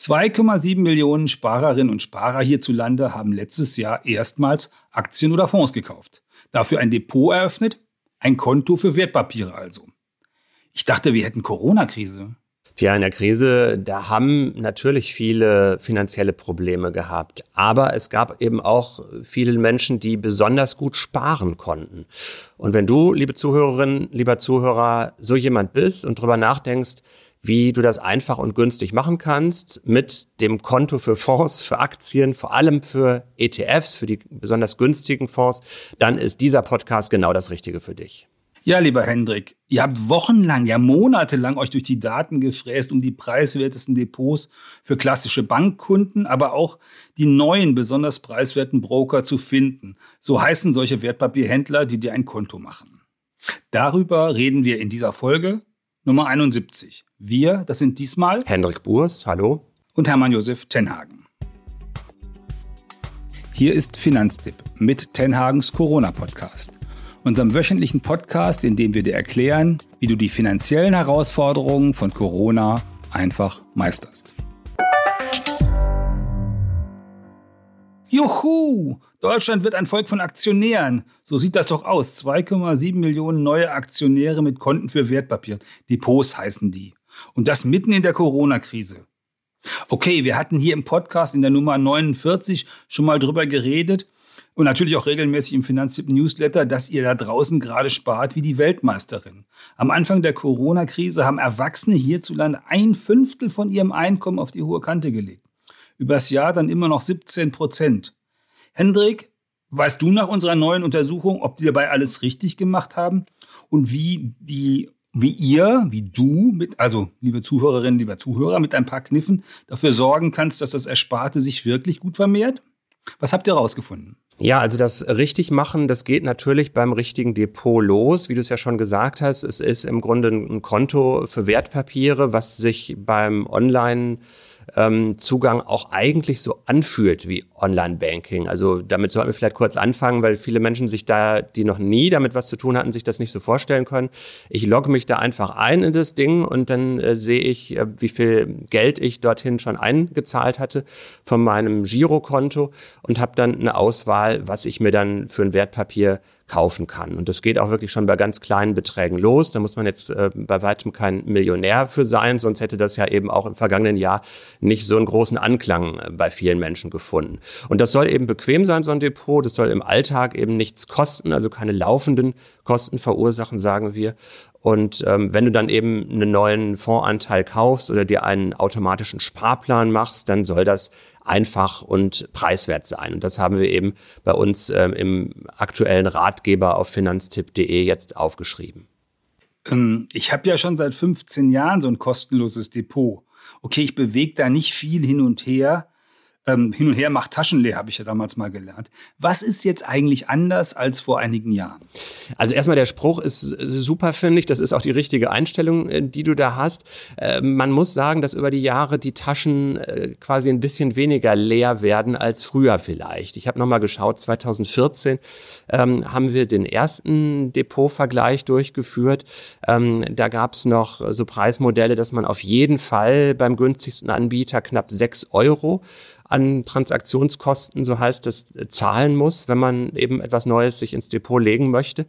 2,7 Millionen Sparerinnen und Sparer hierzulande haben letztes Jahr erstmals Aktien oder Fonds gekauft. Dafür ein Depot eröffnet, ein Konto für Wertpapiere also. Ich dachte, wir hätten Corona-Krise. Tja, in der Krise, da haben natürlich viele finanzielle Probleme gehabt. Aber es gab eben auch viele Menschen, die besonders gut sparen konnten. Und wenn du, liebe Zuhörerin, lieber Zuhörer, so jemand bist und drüber nachdenkst, wie du das einfach und günstig machen kannst mit dem Konto für Fonds, für Aktien, vor allem für ETFs, für die besonders günstigen Fonds, dann ist dieser Podcast genau das Richtige für dich. Ja, lieber Hendrik, ihr habt wochenlang, ja monatelang euch durch die Daten gefräst, um die preiswertesten Depots für klassische Bankkunden, aber auch die neuen, besonders preiswerten Broker zu finden. So heißen solche Wertpapierhändler, die dir ein Konto machen. Darüber reden wir in dieser Folge Nummer 71. Wir, das sind diesmal Hendrik Burs, hallo. Und Hermann Josef Tenhagen. Hier ist Finanztipp mit Tenhagens Corona-Podcast, unserem wöchentlichen Podcast, in dem wir dir erklären, wie du die finanziellen Herausforderungen von Corona einfach meisterst. Juhu! Deutschland wird ein Volk von Aktionären. So sieht das doch aus. 2,7 Millionen neue Aktionäre mit Konten für Wertpapier. Depots heißen die. Und das mitten in der Corona-Krise. Okay, wir hatten hier im Podcast in der Nummer 49 schon mal drüber geredet und natürlich auch regelmäßig im Finanztipp Newsletter, dass ihr da draußen gerade spart wie die Weltmeisterin. Am Anfang der Corona-Krise haben Erwachsene hierzulande ein Fünftel von ihrem Einkommen auf die hohe Kante gelegt. Übers Jahr dann immer noch 17 Prozent. Hendrik, weißt du nach unserer neuen Untersuchung, ob die dabei alles richtig gemacht haben und wie die wie ihr, wie du, mit, also liebe Zuhörerinnen, lieber Zuhörer, mit ein paar Kniffen dafür sorgen kannst, dass das Ersparte sich wirklich gut vermehrt? Was habt ihr herausgefunden? Ja, also das richtig machen, das geht natürlich beim richtigen Depot los, wie du es ja schon gesagt hast. Es ist im Grunde ein Konto für Wertpapiere, was sich beim Online ähm, Zugang auch eigentlich so anfühlt wie Online-Banking. Also damit sollten wir vielleicht kurz anfangen, weil viele Menschen sich da, die noch nie damit was zu tun hatten, sich das nicht so vorstellen können. Ich logge mich da einfach ein in das Ding und dann äh, sehe ich, äh, wie viel Geld ich dorthin schon eingezahlt hatte von meinem Girokonto und habe dann eine Auswahl, was ich mir dann für ein Wertpapier kaufen kann. Und das geht auch wirklich schon bei ganz kleinen Beträgen los. Da muss man jetzt äh, bei weitem kein Millionär für sein, sonst hätte das ja eben auch im vergangenen Jahr nicht so einen großen Anklang äh, bei vielen Menschen gefunden. Und das soll eben bequem sein, so ein Depot. Das soll im Alltag eben nichts kosten, also keine laufenden Kosten verursachen, sagen wir. Und ähm, wenn du dann eben einen neuen Fondsanteil kaufst oder dir einen automatischen Sparplan machst, dann soll das einfach und preiswert sein. Und das haben wir eben bei uns ähm, im aktuellen Ratgeber auf finanztipp.de jetzt aufgeschrieben. Ähm, ich habe ja schon seit 15 Jahren so ein kostenloses Depot. Okay, ich bewege da nicht viel hin und her, ähm, hin und her macht Taschen leer, habe ich ja damals mal gelernt. Was ist jetzt eigentlich anders als vor einigen Jahren? Also erstmal der Spruch ist super, finde ich. Das ist auch die richtige Einstellung, äh, die du da hast. Äh, man muss sagen, dass über die Jahre die Taschen äh, quasi ein bisschen weniger leer werden als früher vielleicht. Ich habe nochmal geschaut, 2014 ähm, haben wir den ersten Depotvergleich durchgeführt. Ähm, da gab es noch so Preismodelle, dass man auf jeden Fall beim günstigsten Anbieter knapp sechs Euro an Transaktionskosten, so heißt es, zahlen muss, wenn man eben etwas Neues sich ins Depot legen möchte.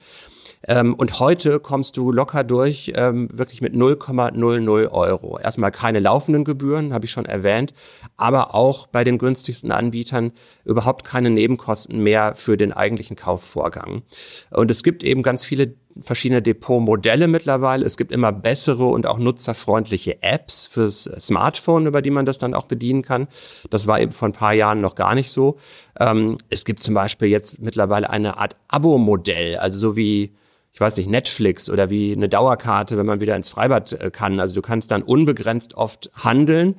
Ähm, und heute kommst du locker durch, ähm, wirklich mit 0,00 Euro. Erstmal keine laufenden Gebühren, habe ich schon erwähnt, aber auch bei den günstigsten Anbietern überhaupt keine Nebenkosten mehr für den eigentlichen Kaufvorgang. Und es gibt eben ganz viele verschiedene Depotmodelle mittlerweile. Es gibt immer bessere und auch nutzerfreundliche Apps fürs Smartphone, über die man das dann auch bedienen kann. Das war eben vor ein paar Jahren noch gar nicht so. Ähm, es gibt zum Beispiel jetzt mittlerweile eine Art Abo-Modell, also so wie ich weiß nicht, Netflix oder wie eine Dauerkarte, wenn man wieder ins Freibad äh, kann. Also du kannst dann unbegrenzt oft handeln.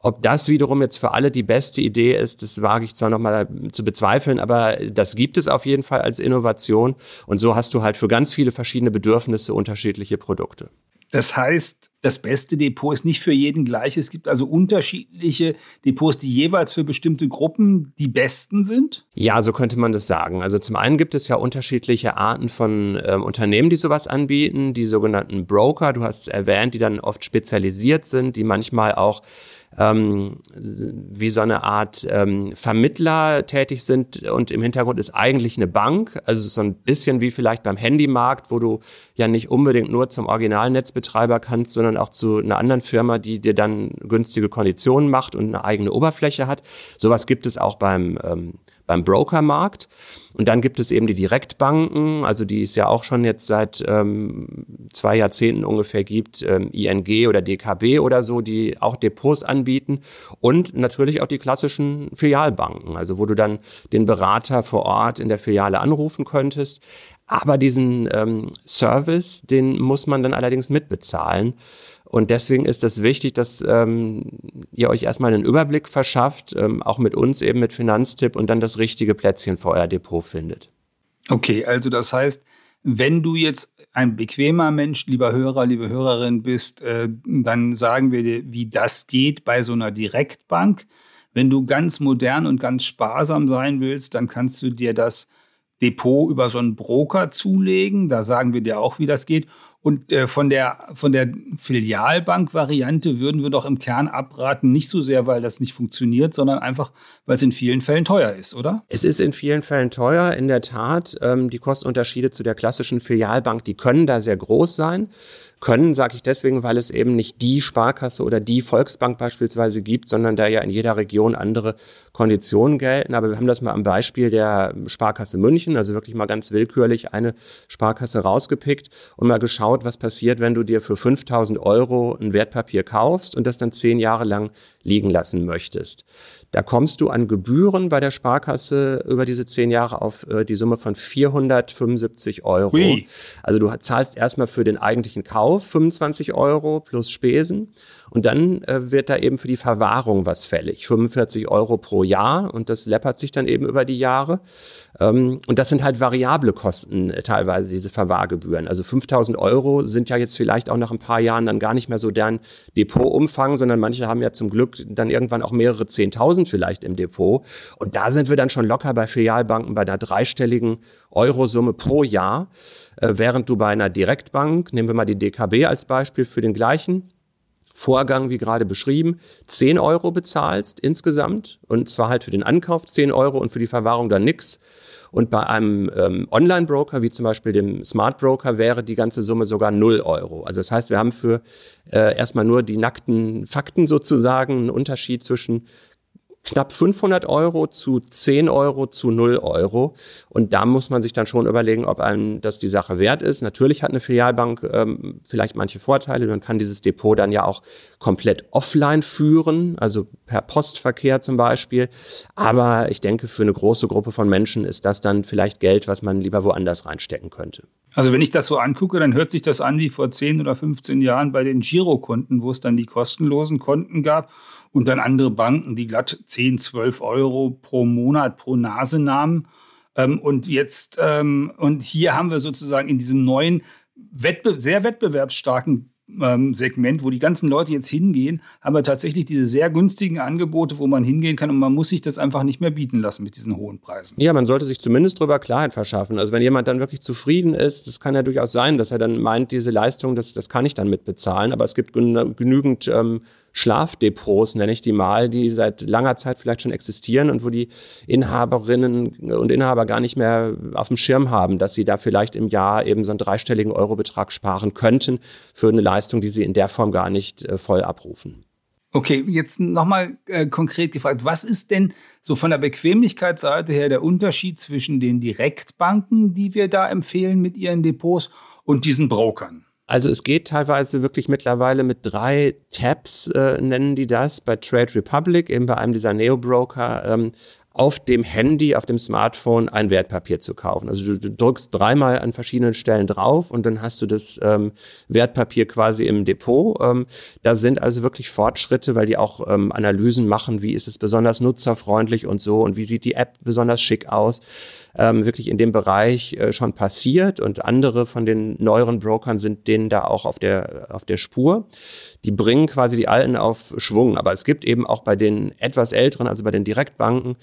Ob das wiederum jetzt für alle die beste Idee ist, das wage ich zwar nochmal zu bezweifeln, aber das gibt es auf jeden Fall als Innovation. Und so hast du halt für ganz viele verschiedene Bedürfnisse unterschiedliche Produkte. Das heißt, das beste Depot ist nicht für jeden gleich. Es gibt also unterschiedliche Depots, die jeweils für bestimmte Gruppen die besten sind? Ja, so könnte man das sagen. Also zum einen gibt es ja unterschiedliche Arten von ähm, Unternehmen, die sowas anbieten. Die sogenannten Broker, du hast es erwähnt, die dann oft spezialisiert sind, die manchmal auch ähm, wie so eine Art ähm, Vermittler tätig sind und im Hintergrund ist eigentlich eine Bank. Also so ein bisschen wie vielleicht beim Handymarkt, wo du ja nicht unbedingt nur zum Originalnetzbetreiber kannst, sondern auch zu einer anderen Firma, die dir dann günstige Konditionen macht und eine eigene Oberfläche hat. Sowas gibt es auch beim ähm, beim Brokermarkt. Und dann gibt es eben die Direktbanken, also die es ja auch schon jetzt seit ähm, zwei Jahrzehnten ungefähr gibt, ähm, ING oder DKB oder so, die auch Depots anbieten. Und natürlich auch die klassischen Filialbanken, also wo du dann den Berater vor Ort in der Filiale anrufen könntest. Aber diesen ähm, Service, den muss man dann allerdings mitbezahlen. Und deswegen ist es wichtig, dass ähm, ihr euch erstmal einen Überblick verschafft, ähm, auch mit uns eben mit Finanztipp und dann das richtige Plätzchen für euer Depot findet. Okay, also das heißt, wenn du jetzt ein bequemer Mensch, lieber Hörer, liebe Hörerin bist, äh, dann sagen wir dir, wie das geht bei so einer Direktbank. Wenn du ganz modern und ganz sparsam sein willst, dann kannst du dir das Depot über so einen Broker zulegen. Da sagen wir dir auch, wie das geht. Und äh, von der, von der Filialbank-Variante würden wir doch im Kern abraten, nicht so sehr, weil das nicht funktioniert, sondern einfach, weil es in vielen Fällen teuer ist, oder? Es ist in vielen Fällen teuer, in der Tat. Ähm, die Kostenunterschiede zu der klassischen Filialbank, die können da sehr groß sein. Können, sage ich deswegen, weil es eben nicht die Sparkasse oder die Volksbank beispielsweise gibt, sondern da ja in jeder Region andere Konditionen gelten. Aber wir haben das mal am Beispiel der Sparkasse München, also wirklich mal ganz willkürlich eine Sparkasse rausgepickt und mal geschaut, was passiert, wenn du dir für 5000 Euro ein Wertpapier kaufst und das dann zehn Jahre lang liegen lassen möchtest. Da kommst du an Gebühren bei der Sparkasse über diese zehn Jahre auf äh, die Summe von 475 Euro. Hui. Also du zahlst erstmal für den eigentlichen Kauf 25 Euro plus Spesen und dann äh, wird da eben für die Verwahrung was fällig. 45 Euro pro Jahr und das läppert sich dann eben über die Jahre. Ähm, und das sind halt variable Kosten äh, teilweise, diese Verwahrgebühren. Also 5000 Euro sind ja jetzt vielleicht auch nach ein paar Jahren dann gar nicht mehr so deren Depotumfang, sondern manche haben ja zum Glück dann irgendwann auch mehrere 10.000 vielleicht im Depot. Und da sind wir dann schon locker bei Filialbanken bei einer dreistelligen Eurosumme pro Jahr. Äh, während du bei einer Direktbank, nehmen wir mal die DKB als Beispiel für den gleichen, Vorgang, wie gerade beschrieben, 10 Euro bezahlst insgesamt und zwar halt für den Ankauf 10 Euro und für die Verwahrung dann nix. Und bei einem ähm, Online-Broker, wie zum Beispiel dem Smart Broker, wäre die ganze Summe sogar 0 Euro. Also das heißt, wir haben für äh, erstmal nur die nackten Fakten sozusagen einen Unterschied zwischen knapp 500 Euro zu 10 Euro zu 0 Euro. Und da muss man sich dann schon überlegen, ob einem das die Sache wert ist. Natürlich hat eine Filialbank ähm, vielleicht manche Vorteile. Man kann dieses Depot dann ja auch komplett offline führen, also per Postverkehr zum Beispiel. Aber ich denke, für eine große Gruppe von Menschen ist das dann vielleicht Geld, was man lieber woanders reinstecken könnte. Also wenn ich das so angucke, dann hört sich das an wie vor 10 oder 15 Jahren bei den Girokonten, wo es dann die kostenlosen Konten gab und dann andere Banken, die glatt 10, 12 Euro pro Monat pro Nase nahmen. Ähm, und jetzt, ähm, und hier haben wir sozusagen in diesem neuen, Wettbe sehr wettbewerbsstarken ähm, Segment, wo die ganzen Leute jetzt hingehen, haben wir tatsächlich diese sehr günstigen Angebote, wo man hingehen kann und man muss sich das einfach nicht mehr bieten lassen mit diesen hohen Preisen. Ja, man sollte sich zumindest darüber Klarheit verschaffen. Also wenn jemand dann wirklich zufrieden ist, das kann ja durchaus sein, dass er dann meint, diese Leistung, das, das kann ich dann mitbezahlen, aber es gibt genügend ähm, Schlafdepots, nenne ich die mal, die seit langer Zeit vielleicht schon existieren und wo die Inhaberinnen und Inhaber gar nicht mehr auf dem Schirm haben, dass sie da vielleicht im Jahr eben so einen dreistelligen Eurobetrag sparen könnten für eine Leistung, die sie in der Form gar nicht äh, voll abrufen. Okay, jetzt nochmal äh, konkret gefragt, was ist denn so von der Bequemlichkeitsseite her der Unterschied zwischen den Direktbanken, die wir da empfehlen mit ihren Depots und diesen Brokern? Also es geht teilweise wirklich mittlerweile mit drei Tabs, äh, nennen die das, bei Trade Republic, eben bei einem dieser Neo-Broker, ähm, auf dem Handy, auf dem Smartphone ein Wertpapier zu kaufen. Also du, du drückst dreimal an verschiedenen Stellen drauf und dann hast du das ähm, Wertpapier quasi im Depot. Ähm, da sind also wirklich Fortschritte, weil die auch ähm, Analysen machen, wie ist es besonders nutzerfreundlich und so und wie sieht die App besonders schick aus ähm, wirklich in dem Bereich äh, schon passiert und andere von den neueren Brokern sind denen da auch auf der, auf der Spur. die bringen quasi die Alten auf Schwung. Aber es gibt eben auch bei den etwas älteren, also bei den Direktbanken,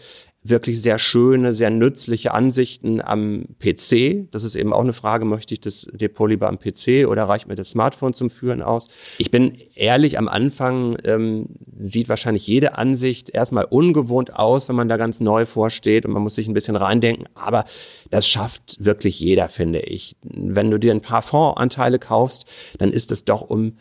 wirklich sehr schöne, sehr nützliche Ansichten am PC. Das ist eben auch eine Frage, möchte ich das Depot lieber am PC oder reicht mir das Smartphone zum Führen aus? Ich bin ehrlich, am Anfang ähm, sieht wahrscheinlich jede Ansicht erstmal ungewohnt aus, wenn man da ganz neu vorsteht und man muss sich ein bisschen reindenken. Aber das schafft wirklich jeder, finde ich. Wenn du dir ein paar Fondsanteile kaufst, dann ist es doch um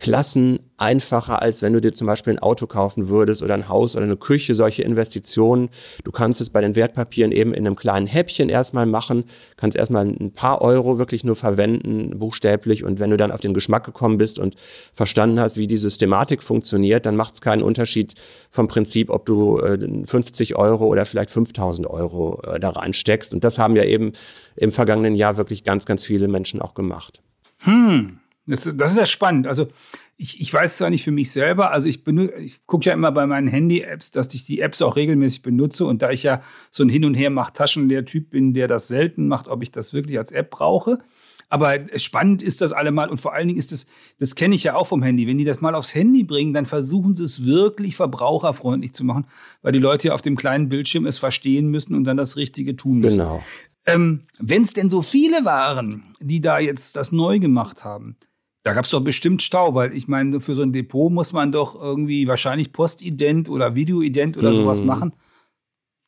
Klassen einfacher, als wenn du dir zum Beispiel ein Auto kaufen würdest oder ein Haus oder eine Küche, solche Investitionen. Du kannst es bei den Wertpapieren eben in einem kleinen Häppchen erstmal machen, kannst erstmal ein paar Euro wirklich nur verwenden, buchstäblich. Und wenn du dann auf den Geschmack gekommen bist und verstanden hast, wie die Systematik funktioniert, dann macht es keinen Unterschied vom Prinzip, ob du 50 äh, Euro oder vielleicht 5000 Euro äh, da reinsteckst. Und das haben ja eben im vergangenen Jahr wirklich ganz, ganz viele Menschen auch gemacht. Hm. Das, das ist ja spannend. Also ich, ich weiß zwar nicht für mich selber, also ich, ich gucke ja immer bei meinen Handy-Apps, dass ich die Apps auch regelmäßig benutze und da ich ja so ein Hin- und Her-Macht-Taschenleer-Typ bin, der das selten macht, ob ich das wirklich als App brauche. Aber spannend ist das allemal und vor allen Dingen ist das, das kenne ich ja auch vom Handy. Wenn die das mal aufs Handy bringen, dann versuchen sie es wirklich verbraucherfreundlich zu machen, weil die Leute ja auf dem kleinen Bildschirm es verstehen müssen und dann das Richtige tun müssen. Genau. Ähm, Wenn es denn so viele waren, die da jetzt das neu gemacht haben, da gab es doch bestimmt Stau, weil ich meine, für so ein Depot muss man doch irgendwie wahrscheinlich Postident oder Videoident oder sowas mhm. machen.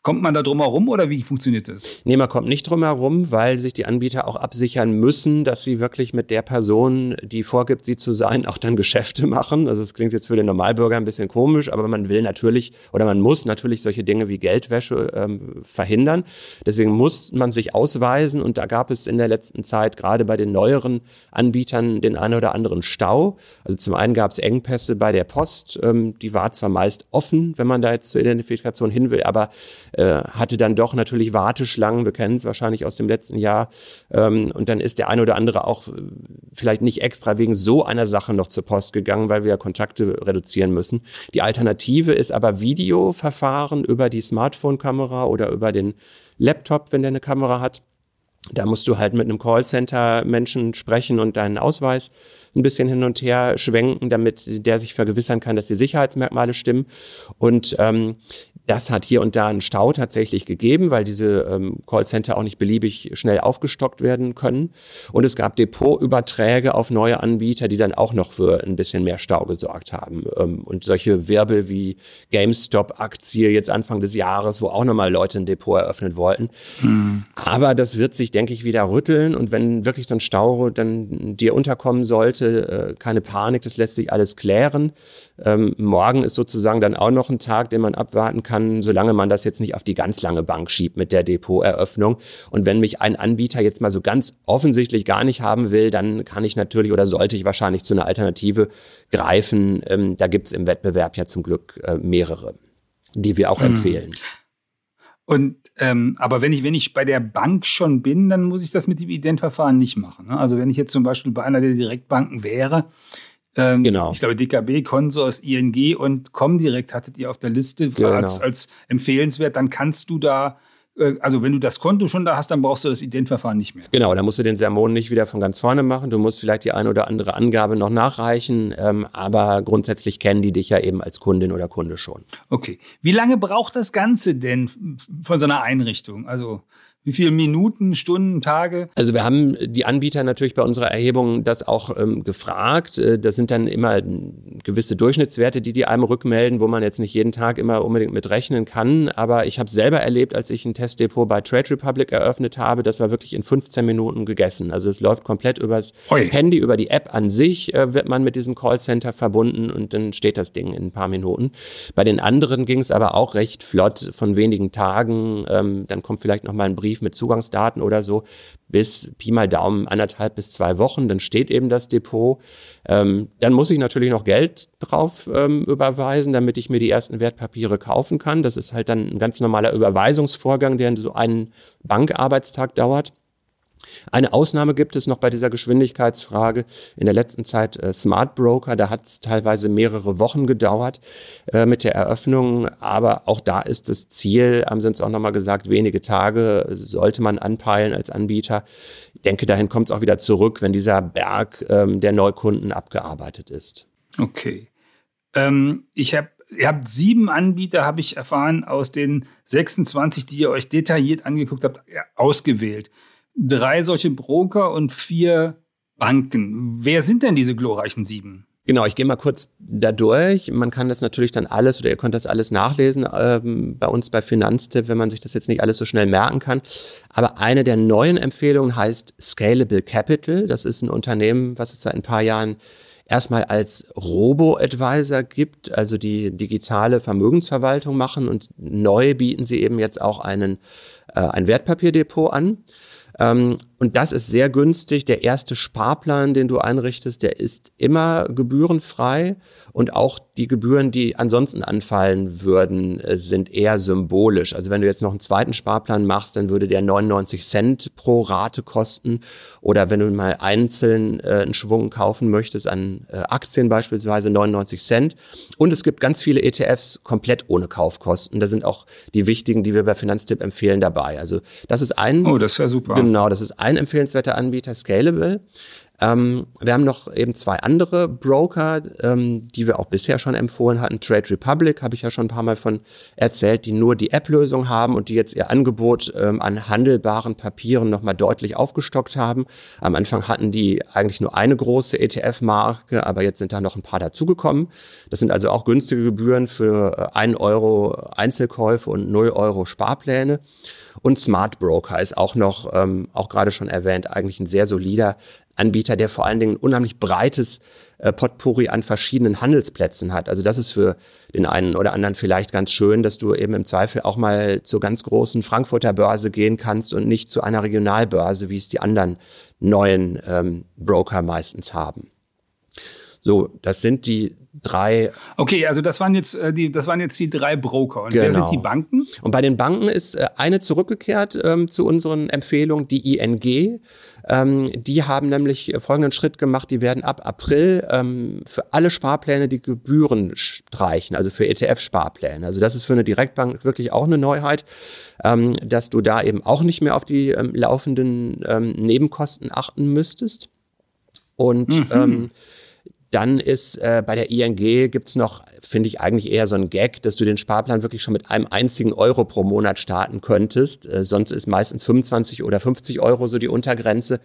Kommt man da drum herum oder wie funktioniert das? Nee, man kommt nicht drum herum, weil sich die Anbieter auch absichern müssen, dass sie wirklich mit der Person, die vorgibt, sie zu sein, auch dann Geschäfte machen. Also es klingt jetzt für den Normalbürger ein bisschen komisch, aber man will natürlich oder man muss natürlich solche Dinge wie Geldwäsche ähm, verhindern. Deswegen muss man sich ausweisen und da gab es in der letzten Zeit gerade bei den neueren Anbietern den einen oder anderen Stau. Also zum einen gab es Engpässe bei der Post, ähm, die war zwar meist offen, wenn man da jetzt zur Identifikation hin will, aber äh, hatte dann doch natürlich Warteschlangen, wir kennen es wahrscheinlich aus dem letzten Jahr. Ähm, und dann ist der eine oder andere auch äh, vielleicht nicht extra wegen so einer Sache noch zur Post gegangen, weil wir ja Kontakte reduzieren müssen. Die Alternative ist aber Videoverfahren über die Smartphone-Kamera oder über den Laptop, wenn der eine Kamera hat. Da musst du halt mit einem Callcenter-Menschen sprechen und deinen Ausweis ein bisschen hin und her schwenken, damit der sich vergewissern kann, dass die Sicherheitsmerkmale stimmen. Und ähm, das hat hier und da einen Stau tatsächlich gegeben, weil diese ähm, Callcenter auch nicht beliebig schnell aufgestockt werden können. Und es gab Depotüberträge auf neue Anbieter, die dann auch noch für ein bisschen mehr Stau gesorgt haben. Ähm, und solche Wirbel wie GameStop-Aktie jetzt Anfang des Jahres, wo auch nochmal Leute ein Depot eröffnen wollten. Hm. Aber das wird sich, denke ich, wieder rütteln. Und wenn wirklich so ein Stau dann dir unterkommen sollte, äh, keine Panik, das lässt sich alles klären. Ähm, morgen ist sozusagen dann auch noch ein Tag, den man abwarten kann, solange man das jetzt nicht auf die ganz lange Bank schiebt mit der Depoteröffnung. Und wenn mich ein Anbieter jetzt mal so ganz offensichtlich gar nicht haben will, dann kann ich natürlich oder sollte ich wahrscheinlich zu einer Alternative greifen. Ähm, da gibt's im Wettbewerb ja zum Glück äh, mehrere, die wir auch mhm. empfehlen. Und ähm, aber wenn ich wenn ich bei der Bank schon bin, dann muss ich das mit dem Identverfahren nicht machen. Ne? Also wenn ich jetzt zum Beispiel bei einer der Direktbanken wäre, ähm, genau. Ich glaube, DKB, Consors, ING und Comdirect hattet ihr auf der Liste genau. als, als empfehlenswert. Dann kannst du da also wenn du das Konto schon da hast, dann brauchst du das Identverfahren nicht mehr. Genau, da musst du den Sermon nicht wieder von ganz vorne machen. Du musst vielleicht die eine oder andere Angabe noch nachreichen, ähm, aber grundsätzlich kennen die dich ja eben als Kundin oder Kunde schon. Okay. Wie lange braucht das Ganze denn von so einer Einrichtung? Also wie viele Minuten, Stunden, Tage? Also wir haben die Anbieter natürlich bei unserer Erhebung das auch ähm, gefragt. Äh, das sind dann immer gewisse Durchschnittswerte, die die einem rückmelden, wo man jetzt nicht jeden Tag immer unbedingt mit rechnen kann. Aber ich habe selber erlebt, als ich ein Testdepot bei Trade Republic eröffnet habe, das war wirklich in 15 Minuten gegessen. Also es läuft komplett übers Oi. Handy, über die App an sich äh, wird man mit diesem Callcenter verbunden und dann steht das Ding in ein paar Minuten. Bei den anderen ging es aber auch recht flott von wenigen Tagen. Ähm, dann kommt vielleicht noch mal ein Brief Brief mit Zugangsdaten oder so bis Pi mal Daumen anderthalb bis zwei Wochen. Dann steht eben das Depot. Ähm, dann muss ich natürlich noch Geld drauf ähm, überweisen, damit ich mir die ersten Wertpapiere kaufen kann. Das ist halt dann ein ganz normaler Überweisungsvorgang, der so einen Bankarbeitstag dauert. Eine Ausnahme gibt es noch bei dieser Geschwindigkeitsfrage. In der letzten Zeit äh, Smart Broker, da hat es teilweise mehrere Wochen gedauert äh, mit der Eröffnung. Aber auch da ist das Ziel, haben sie uns auch nochmal gesagt, wenige Tage sollte man anpeilen als Anbieter. Ich denke, dahin kommt es auch wieder zurück, wenn dieser Berg ähm, der Neukunden abgearbeitet ist. Okay. Ähm, ich habe ihr habt sieben Anbieter, habe ich erfahren, aus den 26, die ihr euch detailliert angeguckt habt, ausgewählt. Drei solche Broker und vier Banken. Wer sind denn diese glorreichen sieben? Genau, ich gehe mal kurz da durch. Man kann das natürlich dann alles oder ihr könnt das alles nachlesen ähm, bei uns bei Finanztipp, wenn man sich das jetzt nicht alles so schnell merken kann. Aber eine der neuen Empfehlungen heißt Scalable Capital. Das ist ein Unternehmen, was es seit ein paar Jahren erstmal als Robo-Advisor gibt, also die digitale Vermögensverwaltung machen und neu bieten sie eben jetzt auch einen, äh, ein Wertpapierdepot an. Ähm, und das ist sehr günstig. Der erste Sparplan, den du einrichtest, der ist immer gebührenfrei. Und auch die Gebühren, die ansonsten anfallen würden, äh, sind eher symbolisch. Also wenn du jetzt noch einen zweiten Sparplan machst, dann würde der 99 Cent pro Rate kosten. Oder wenn du mal einzeln äh, einen Schwung kaufen möchtest, an äh, Aktien beispielsweise 99 Cent. Und es gibt ganz viele ETFs komplett ohne Kaufkosten. Da sind auch die wichtigen, die wir bei Finanztipp empfehlen, dabei. Also das ist ein. Oh, das ist ja super. Genau, das ist ein ein empfehlenswerter Anbieter, Scalable. Ähm, wir haben noch eben zwei andere Broker, ähm, die wir auch bisher schon empfohlen hatten. Trade Republic habe ich ja schon ein paar Mal von erzählt, die nur die App-Lösung haben und die jetzt ihr Angebot ähm, an handelbaren Papieren nochmal deutlich aufgestockt haben. Am Anfang hatten die eigentlich nur eine große ETF-Marke, aber jetzt sind da noch ein paar dazugekommen. Das sind also auch günstige Gebühren für 1 äh, Euro Einzelkäufe und 0 Euro Sparpläne. Und Smart Broker ist auch noch, ähm, auch gerade schon erwähnt, eigentlich ein sehr solider Anbieter, der vor allen Dingen ein unheimlich breites äh, Potpourri an verschiedenen Handelsplätzen hat. Also das ist für den einen oder anderen vielleicht ganz schön, dass du eben im Zweifel auch mal zur ganz großen Frankfurter Börse gehen kannst und nicht zu einer Regionalbörse, wie es die anderen neuen ähm, Broker meistens haben. So, das sind die drei. Okay, also das waren jetzt äh, die, das waren jetzt die drei Broker. Und genau. wer sind die genau. Banken? Und bei den Banken ist äh, eine zurückgekehrt ähm, zu unseren Empfehlungen, die ING. Ähm, die haben nämlich folgenden Schritt gemacht: Die werden ab April ähm, für alle Sparpläne die Gebühren streichen, also für ETF-Sparpläne. Also das ist für eine Direktbank wirklich auch eine Neuheit, ähm, dass du da eben auch nicht mehr auf die ähm, laufenden ähm, Nebenkosten achten müsstest. Und mhm. Dann ist äh, bei der ING gibt's noch, finde ich eigentlich eher so ein Gag, dass du den Sparplan wirklich schon mit einem einzigen Euro pro Monat starten könntest. Äh, sonst ist meistens 25 oder 50 Euro so die Untergrenze.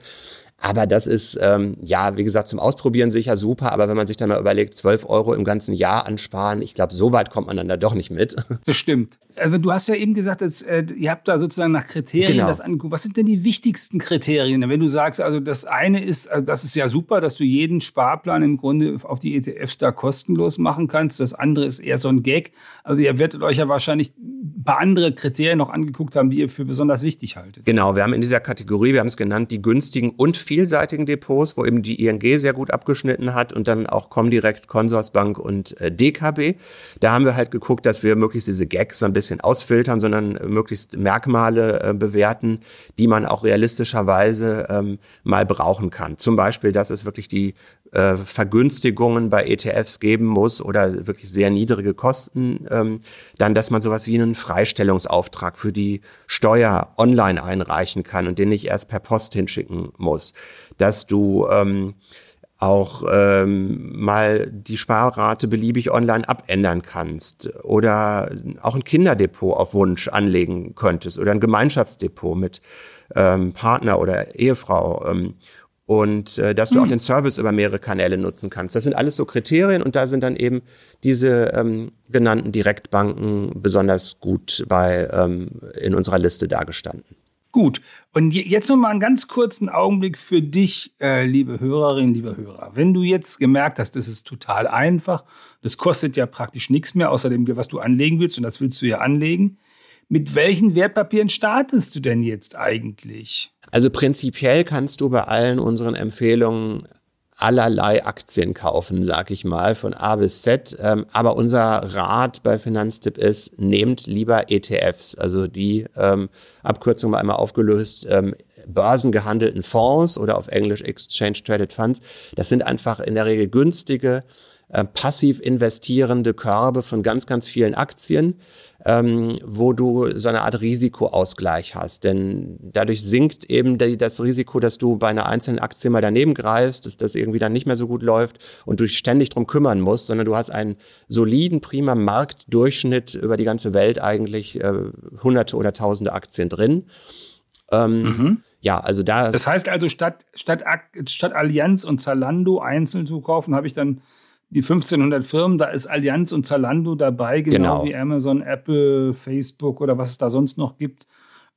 Aber das ist, ähm, ja, wie gesagt, zum Ausprobieren sicher super. Aber wenn man sich dann mal überlegt, 12 Euro im ganzen Jahr ansparen, ich glaube, so weit kommt man dann da doch nicht mit. Das stimmt. Du hast ja eben gesagt, dass, äh, ihr habt da sozusagen nach Kriterien genau. das angeguckt. Was sind denn die wichtigsten Kriterien? Wenn du sagst, also das eine ist, also das ist ja super, dass du jeden Sparplan im Grunde auf die ETFs da kostenlos machen kannst. Das andere ist eher so ein Gag. Also ihr werdet euch ja wahrscheinlich ein paar andere Kriterien noch angeguckt haben, die ihr für besonders wichtig haltet. Genau, wir haben in dieser Kategorie, wir haben es genannt, die günstigen und vielseitigen Depots, wo eben die ING sehr gut abgeschnitten hat und dann auch Comdirect, Consorsbank und äh, DKB. Da haben wir halt geguckt, dass wir möglichst diese Gags so ein bisschen ausfiltern, sondern möglichst Merkmale äh, bewerten, die man auch realistischerweise ähm, mal brauchen kann. Zum Beispiel, dass es wirklich die äh, Vergünstigungen bei ETFs geben muss oder wirklich sehr niedrige Kosten, ähm, dann, dass man sowas wie einen Freistellungsauftrag für die Steuer online einreichen kann und den nicht erst per Post hinschicken muss, dass du ähm, auch ähm, mal die Sparrate beliebig online abändern kannst oder auch ein Kinderdepot auf Wunsch anlegen könntest oder ein Gemeinschaftsdepot mit ähm, Partner oder Ehefrau ähm, und äh, dass du mhm. auch den Service über mehrere Kanäle nutzen kannst. Das sind alles so Kriterien und da sind dann eben diese ähm, genannten Direktbanken besonders gut bei ähm, in unserer Liste dargestanden. Gut, und jetzt noch mal einen ganz kurzen Augenblick für dich, äh, liebe Hörerinnen, liebe Hörer. Wenn du jetzt gemerkt hast, das ist total einfach, das kostet ja praktisch nichts mehr, außer dem, was du anlegen willst, und das willst du ja anlegen. Mit welchen Wertpapieren startest du denn jetzt eigentlich? Also prinzipiell kannst du bei allen unseren Empfehlungen allerlei Aktien kaufen, sag ich mal, von A bis Z. Ähm, aber unser Rat bei Finanztipp ist, nehmt lieber ETFs, also die ähm, Abkürzung mal einmal aufgelöst, ähm, börsengehandelten Fonds oder auf Englisch Exchange Traded Funds. Das sind einfach in der Regel günstige äh, passiv investierende Körbe von ganz, ganz vielen Aktien, ähm, wo du so eine Art Risikoausgleich hast. Denn dadurch sinkt eben die, das Risiko, dass du bei einer einzelnen Aktie mal daneben greifst, dass das irgendwie dann nicht mehr so gut läuft und du dich ständig drum kümmern musst, sondern du hast einen soliden, prima Marktdurchschnitt über die ganze Welt eigentlich, äh, hunderte oder tausende Aktien drin. Ähm, mhm. Ja, also da. Das heißt also, statt, statt, statt Allianz und Zalando einzeln zu kaufen, habe ich dann die 1500 Firmen, da ist Allianz und Zalando dabei, genau, genau. wie Amazon, Apple, Facebook oder was es da sonst noch gibt.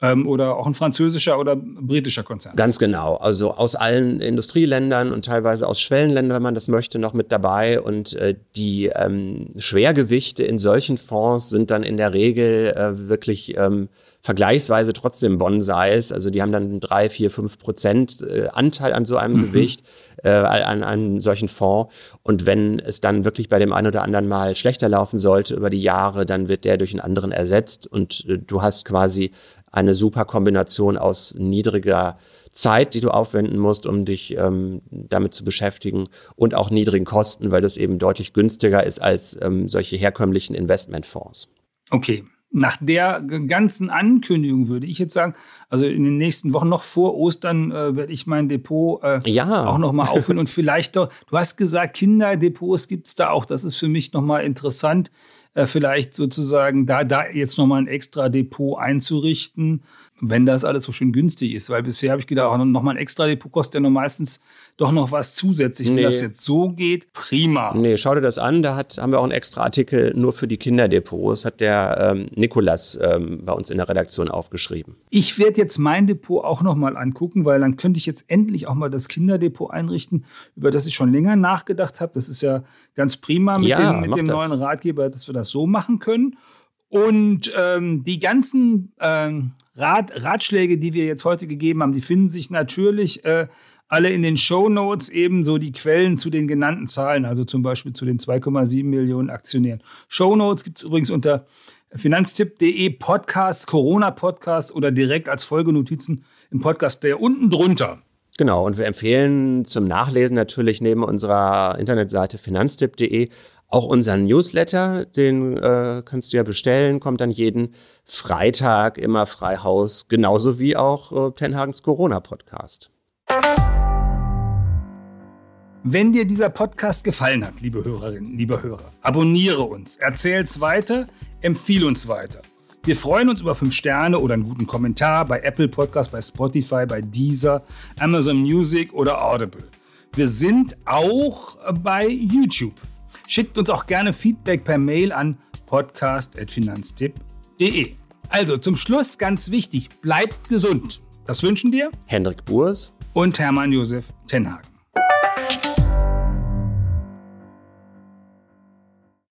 Ähm, oder auch ein französischer oder britischer Konzern. Ganz genau. Also aus allen Industrieländern und teilweise aus Schwellenländern, wenn man das möchte, noch mit dabei. Und äh, die ähm, Schwergewichte in solchen Fonds sind dann in der Regel äh, wirklich ähm, vergleichsweise trotzdem Bonsais. Also die haben dann drei, vier, fünf Prozent äh, Anteil an so einem mhm. Gewicht äh, an einem solchen Fonds. Und wenn es dann wirklich bei dem einen oder anderen mal schlechter laufen sollte über die Jahre, dann wird der durch einen anderen ersetzt und äh, du hast quasi eine super Kombination aus niedriger Zeit, die du aufwenden musst, um dich ähm, damit zu beschäftigen und auch niedrigen Kosten, weil das eben deutlich günstiger ist als ähm, solche herkömmlichen Investmentfonds. Okay, nach der ganzen Ankündigung würde ich jetzt sagen, also in den nächsten Wochen noch vor Ostern äh, werde ich mein Depot äh, ja. auch noch mal auffüllen. Und vielleicht doch, du hast gesagt, Kinderdepots gibt es da auch, das ist für mich noch mal interessant, äh, vielleicht sozusagen da, da jetzt noch mal ein extra Depot einzurichten wenn das alles so schön günstig ist. Weil bisher habe ich gedacht, noch mal ein extra Depot kostet ja noch meistens doch noch was zusätzlich. Nee. Wenn das jetzt so geht, prima. Nee, schau dir das an. Da hat, haben wir auch einen extra Artikel nur für die Kinderdepots. Hat der ähm, Nikolas ähm, bei uns in der Redaktion aufgeschrieben. Ich werde jetzt mein Depot auch noch mal angucken, weil dann könnte ich jetzt endlich auch mal das Kinderdepot einrichten, über das ich schon länger nachgedacht habe. Das ist ja ganz prima mit, ja, dem, mit dem neuen Ratgeber, dass wir das so machen können. Und ähm, die ganzen ähm, Rat, Ratschläge, die wir jetzt heute gegeben haben, die finden sich natürlich äh, alle in den Show Notes ebenso die Quellen zu den genannten Zahlen, also zum Beispiel zu den 2,7 Millionen Aktionären. Show Notes gibt es übrigens unter finanztipp.de Podcast, Corona-Podcast oder direkt als Folgenotizen im Podcast-Player unten drunter. Genau, und wir empfehlen zum Nachlesen natürlich neben unserer Internetseite finanztipp.de auch unseren Newsletter, den äh, kannst du ja bestellen, kommt dann jeden Freitag immer frei Haus, genauso wie auch äh, Tenhagens Corona-Podcast. Wenn dir dieser Podcast gefallen hat, liebe Hörerinnen, liebe Hörer, abonniere uns, erzähl's weiter, empfiehl uns weiter. Wir freuen uns über fünf Sterne oder einen guten Kommentar bei Apple Podcast, bei Spotify, bei Deezer, Amazon Music oder Audible. Wir sind auch bei YouTube. Schickt uns auch gerne Feedback per Mail an podcast.finanztipp.de. Also zum Schluss ganz wichtig, bleibt gesund. Das wünschen dir Hendrik Burs und Hermann Josef Tenhagen.